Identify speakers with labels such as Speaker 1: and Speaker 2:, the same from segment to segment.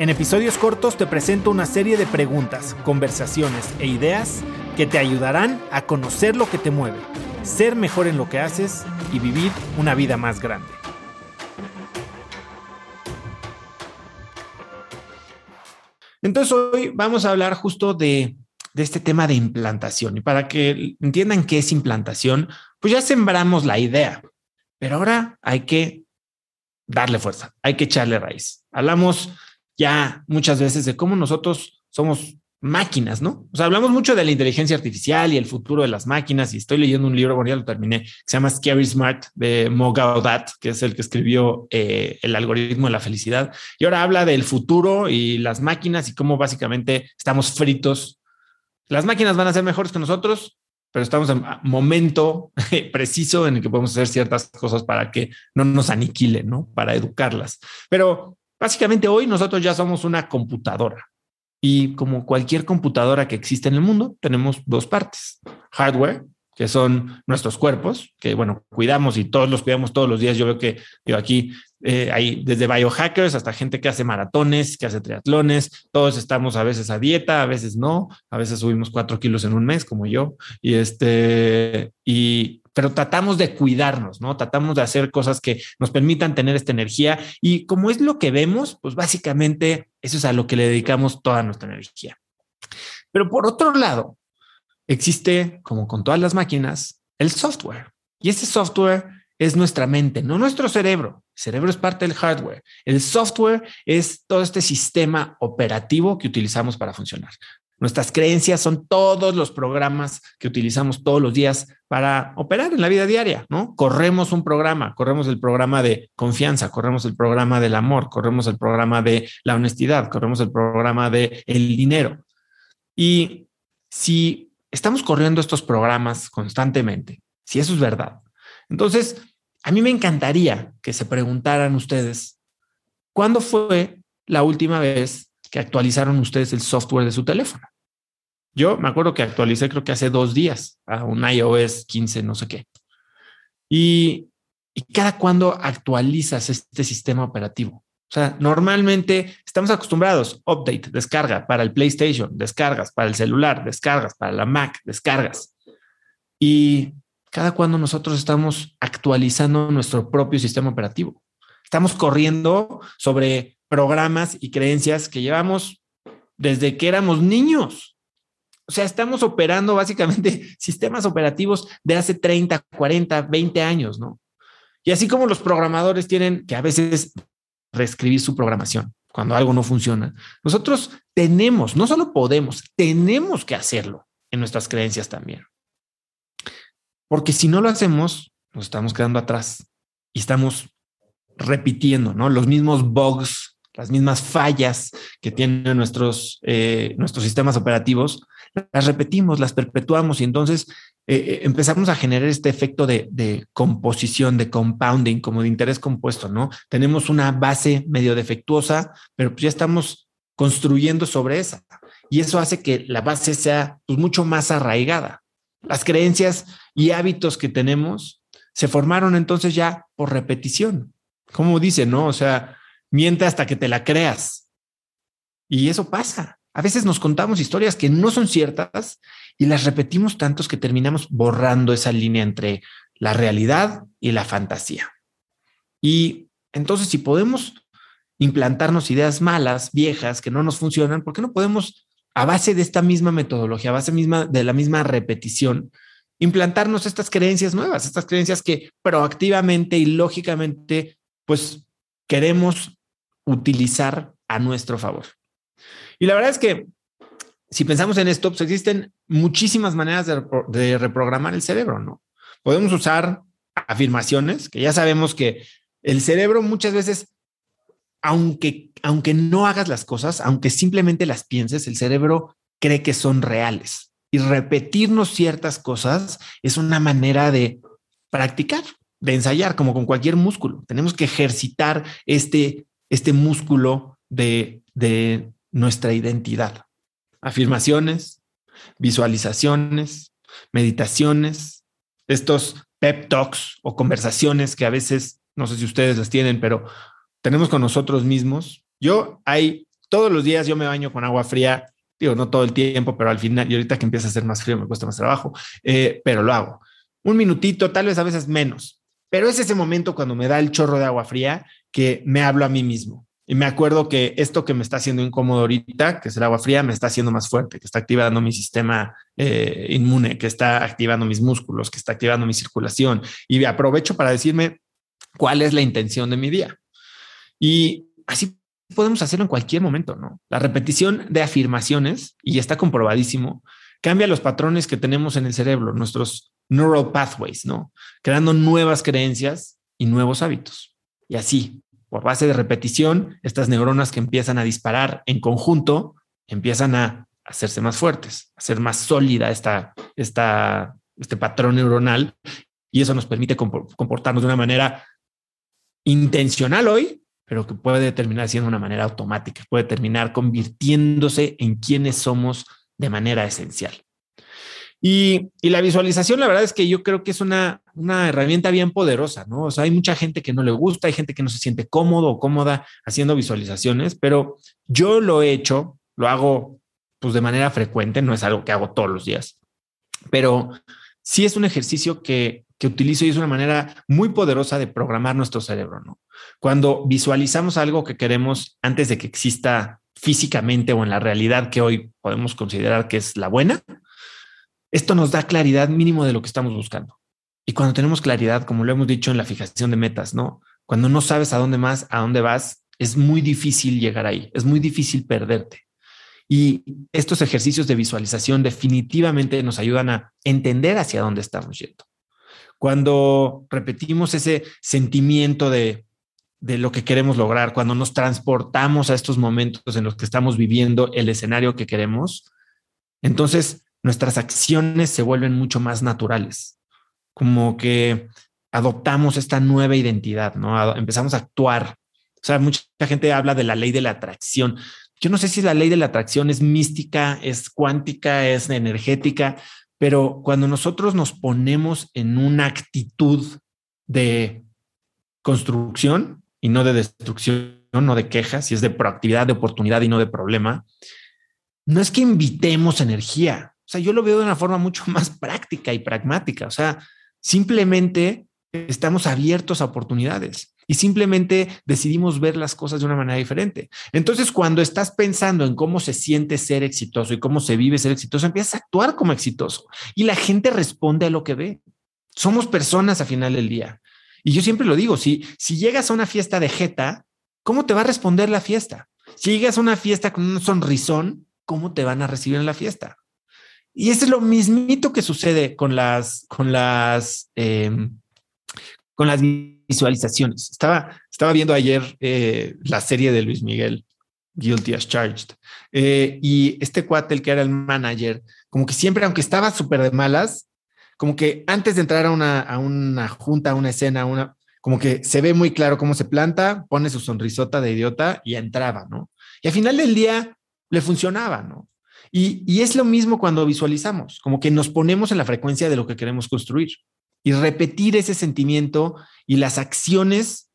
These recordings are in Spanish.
Speaker 1: En episodios cortos te presento una serie de preguntas, conversaciones e ideas que te ayudarán a conocer lo que te mueve, ser mejor en lo que haces y vivir una vida más grande. Entonces hoy vamos a hablar justo de, este tema de implantación y para que entiendan qué es implantación, pues ya sembramos la idea, pero ahora hay que darle fuerza, hay que echarle raíz. Hablamos ya muchas veces de cómo nosotros somos máquinas, ¿no? O sea, hablamos mucho de la inteligencia artificial y el futuro de las máquinas y estoy leyendo un libro, bueno, ya lo terminé, que se llama Scary Smart de Mo Gaudat, que es el que escribió eh, el algoritmo de la felicidad. Y ahora habla del futuro y las máquinas y cómo básicamente estamos fritos. Las máquinas van a ser mejores que nosotros, pero estamos en momento preciso en el que podemos hacer ciertas cosas para que no nos aniquilen, ¿no? Para educarlas. Pero Básicamente hoy nosotros ya somos una computadora y como cualquier computadora que existe en el mundo, tenemos dos partes. Hardware, que son nuestros cuerpos, que bueno, cuidamos y todos los cuidamos todos los días. Yo veo que yo aquí eh, hay desde biohackers hasta gente que hace maratones, que hace triatlones. Todos estamos a veces a dieta, a veces no, a veces subimos cuatro kilos en un mes, como yo. Y este, y pero tratamos de cuidarnos, ¿no? Tratamos de hacer cosas que nos permitan tener esta energía y como es lo que vemos, pues básicamente eso es a lo que le dedicamos toda nuestra energía. Pero por otro lado, existe, como con todas las máquinas, el software. Y ese software es nuestra mente, no nuestro cerebro. El cerebro es parte del hardware. El software es todo este sistema operativo que utilizamos para funcionar. Nuestras creencias son todos los programas que utilizamos todos los días para operar en la vida diaria, ¿no? Corremos un programa, corremos el programa de confianza, corremos el programa del amor, corremos el programa de la honestidad, corremos el programa de el dinero. Y si estamos corriendo estos programas constantemente, si eso es verdad, entonces a mí me encantaría que se preguntaran ustedes, ¿cuándo fue la última vez que actualizaron ustedes el software de su teléfono. Yo me acuerdo que actualicé creo que hace dos días a un iOS 15, no sé qué. Y, y cada cuando actualizas este sistema operativo. O sea, normalmente estamos acostumbrados, update, descarga para el PlayStation, descargas para el celular, descargas para la Mac, descargas. Y cada cuando nosotros estamos actualizando nuestro propio sistema operativo. Estamos corriendo sobre programas y creencias que llevamos desde que éramos niños. O sea, estamos operando básicamente sistemas operativos de hace 30, 40, 20 años, ¿no? Y así como los programadores tienen que a veces reescribir su programación cuando algo no funciona, nosotros tenemos, no solo podemos, tenemos que hacerlo en nuestras creencias también. Porque si no lo hacemos, nos estamos quedando atrás y estamos repitiendo, ¿no? Los mismos bugs las mismas fallas que tienen nuestros, eh, nuestros sistemas operativos, las repetimos, las perpetuamos y entonces eh, eh, empezamos a generar este efecto de, de, composición, de compounding, como de interés compuesto, ¿no? Tenemos una base medio defectuosa, pero pues ya estamos construyendo sobre esa. Y eso hace que la base sea pues, mucho más arraigada. Las creencias y hábitos que tenemos se formaron entonces ya por repetición. Como dice, ¿no? O sea, miente hasta que te la creas. Y eso pasa. A veces nos contamos historias que no son ciertas y las repetimos tantos que terminamos borrando esa línea entre la realidad y la fantasía. Y entonces, si podemos implantarnos ideas malas, viejas, que no nos funcionan, ¿por qué no podemos, a base de esta misma metodología, a base misma de la misma repetición, implantarnos estas creencias nuevas, estas creencias que proactivamente y lógicamente, pues queremos utilizar a nuestro favor. Y la verdad es que si pensamos en esto, pues existen muchísimas maneras de, reprogramar el cerebro, ¿no? Podemos usar afirmaciones, que ya sabemos que el cerebro muchas veces, aunque, aunque no hagas las cosas, aunque simplemente las pienses, el cerebro cree que son reales. Y repetirnos ciertas cosas es una manera de practicar, de ensayar, como con cualquier músculo. Tenemos que ejercitar este, este músculo de, de nuestra identidad. Afirmaciones, visualizaciones, meditaciones, estos pep talks o conversaciones que a veces, no sé si ustedes las tienen, pero tenemos con nosotros mismos. Yo hay todos los días yo me baño con agua fría, digo, no todo el tiempo, pero al final, y ahorita que empieza a ser más frío me cuesta más trabajo, eh, pero lo hago. Un minutito, tal vez a veces menos, pero es ese momento cuando me da el chorro de agua fría que me hablo a mí mismo. Y me acuerdo que esto que me está haciendo incómodo ahorita, que es el agua fría, me está haciendo más fuerte, que está activando mi sistema eh, inmune, que está activando mis músculos, que está activando mi circulación. Y aprovecho para decirme cuál es la intención de mi día. Y así podemos hacerlo en cualquier momento, ¿no? La repetición de afirmaciones, y está comprobadísimo, cambia los patrones que tenemos en el cerebro, nuestros neural pathways, ¿no? Creando nuevas creencias y nuevos hábitos. Y así, por base de repetición, estas neuronas que empiezan a disparar en conjunto empiezan a hacerse más fuertes, a ser más sólida esta, esta, este patrón neuronal y eso nos permite comportarnos de una manera intencional hoy, pero que puede terminar siendo una manera automática, puede terminar convirtiéndose en quienes somos de manera esencial. Y, la visualización, la verdad es que yo creo que es una, una herramienta bien poderosa, ¿no? O sea, hay mucha gente que no le gusta, hay gente que no se siente cómodo o cómoda haciendo visualizaciones, pero yo lo he hecho, lo hago pues de manera frecuente, no es algo que hago todos los días, pero sí es un ejercicio que, que utilizo y es una manera muy poderosa de programar nuestro cerebro, ¿no? Cuando visualizamos algo que queremos antes de que exista físicamente o en la realidad que hoy podemos considerar que es la buena, esto nos da claridad mínimo de lo que estamos buscando. Y cuando tenemos claridad, como lo hemos dicho en la fijación de metas, ¿no? Cuando no sabes a dónde más, a dónde vas, es muy difícil llegar ahí, es muy difícil perderte. Y estos ejercicios de visualización definitivamente nos ayudan a entender hacia dónde estamos yendo cuando repetimos ese sentimiento de, lo que queremos lograr, cuando nos transportamos a estos momentos en los que estamos viviendo el escenario que queremos, entonces nuestras acciones se vuelven mucho más naturales, como que adoptamos esta nueva identidad, ¿no? Empezamos a actuar. O sea, mucha gente habla de la ley de la atracción. Yo no sé si la ley de la atracción es mística, es cuántica, es energética, pero cuando nosotros nos ponemos en una actitud de construcción y no de destrucción, no de quejas, si es de proactividad, de oportunidad y no de problema, no es que invitemos energía. O sea, yo lo veo de una forma mucho más práctica y pragmática. O sea, simplemente estamos abiertos a oportunidades y simplemente decidimos ver las cosas de una manera diferente. Entonces, cuando estás pensando en cómo se siente ser exitoso y cómo se vive ser exitoso, empiezas a actuar como exitoso y la gente responde a lo que ve. Somos personas a final del día. Y yo siempre lo digo, si, si llegas a una fiesta de jeta, ¿cómo te va a responder la fiesta? Si llegas a una fiesta con un sonrisón, ¿cómo te van a recibir en la fiesta? Y eso es lo mismito que sucede con las, con las, em, con las visualizaciones. Estaba, estaba viendo ayer eh, la serie de Luis Miguel, Guilty as Charged, eh, y este cuate, que era el manager, como que siempre, aunque estaba súper de malas, como que antes de entrar a una, a una junta, a una escena, una, como que se ve muy claro cómo se planta, pone su sonrisota de idiota y entraba, ¿no? Y al final del día le funcionaba, ¿no? Y, y es lo mismo cuando visualizamos, como que nos ponemos en la frecuencia de lo que queremos construir y repetir ese sentimiento y las acciones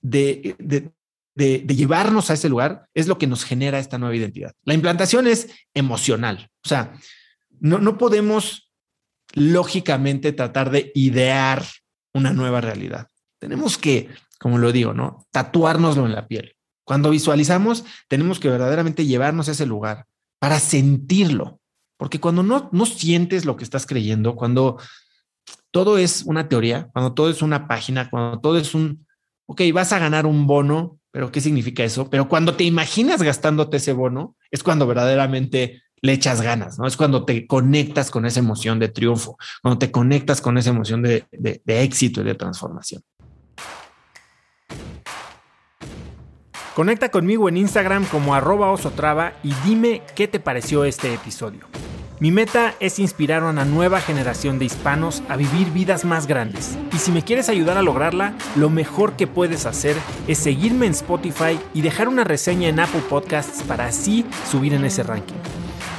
Speaker 1: de, llevarnos a ese lugar es lo que nos genera esta nueva identidad. La implantación es emocional, o sea, no, no podemos lógicamente tratar de idear una nueva realidad. Tenemos que, como lo digo, ¿no? Tatuárnoslo en la piel. Cuando visualizamos, tenemos que verdaderamente llevarnos a ese lugar para sentirlo. Porque cuando no, no sientes lo que estás creyendo, cuando todo es una teoría, cuando todo es una página, cuando todo es un, ok, vas a ganar un bono, pero ¿qué significa eso? Pero cuando te imaginas gastándote ese bono, es cuando verdaderamente le echas ganas, ¿no? Es cuando te conectas con esa emoción de triunfo, cuando te conectas con esa emoción de, de éxito y de transformación. Conecta conmigo en Instagram como arroba osotrava y dime qué te pareció este episodio. Mi meta es inspirar a una nueva generación de hispanos a vivir vidas más grandes. Y si me quieres ayudar a lograrla, lo mejor que puedes hacer es seguirme en Spotify y dejar una reseña en Apple Podcasts para así subir en ese ranking.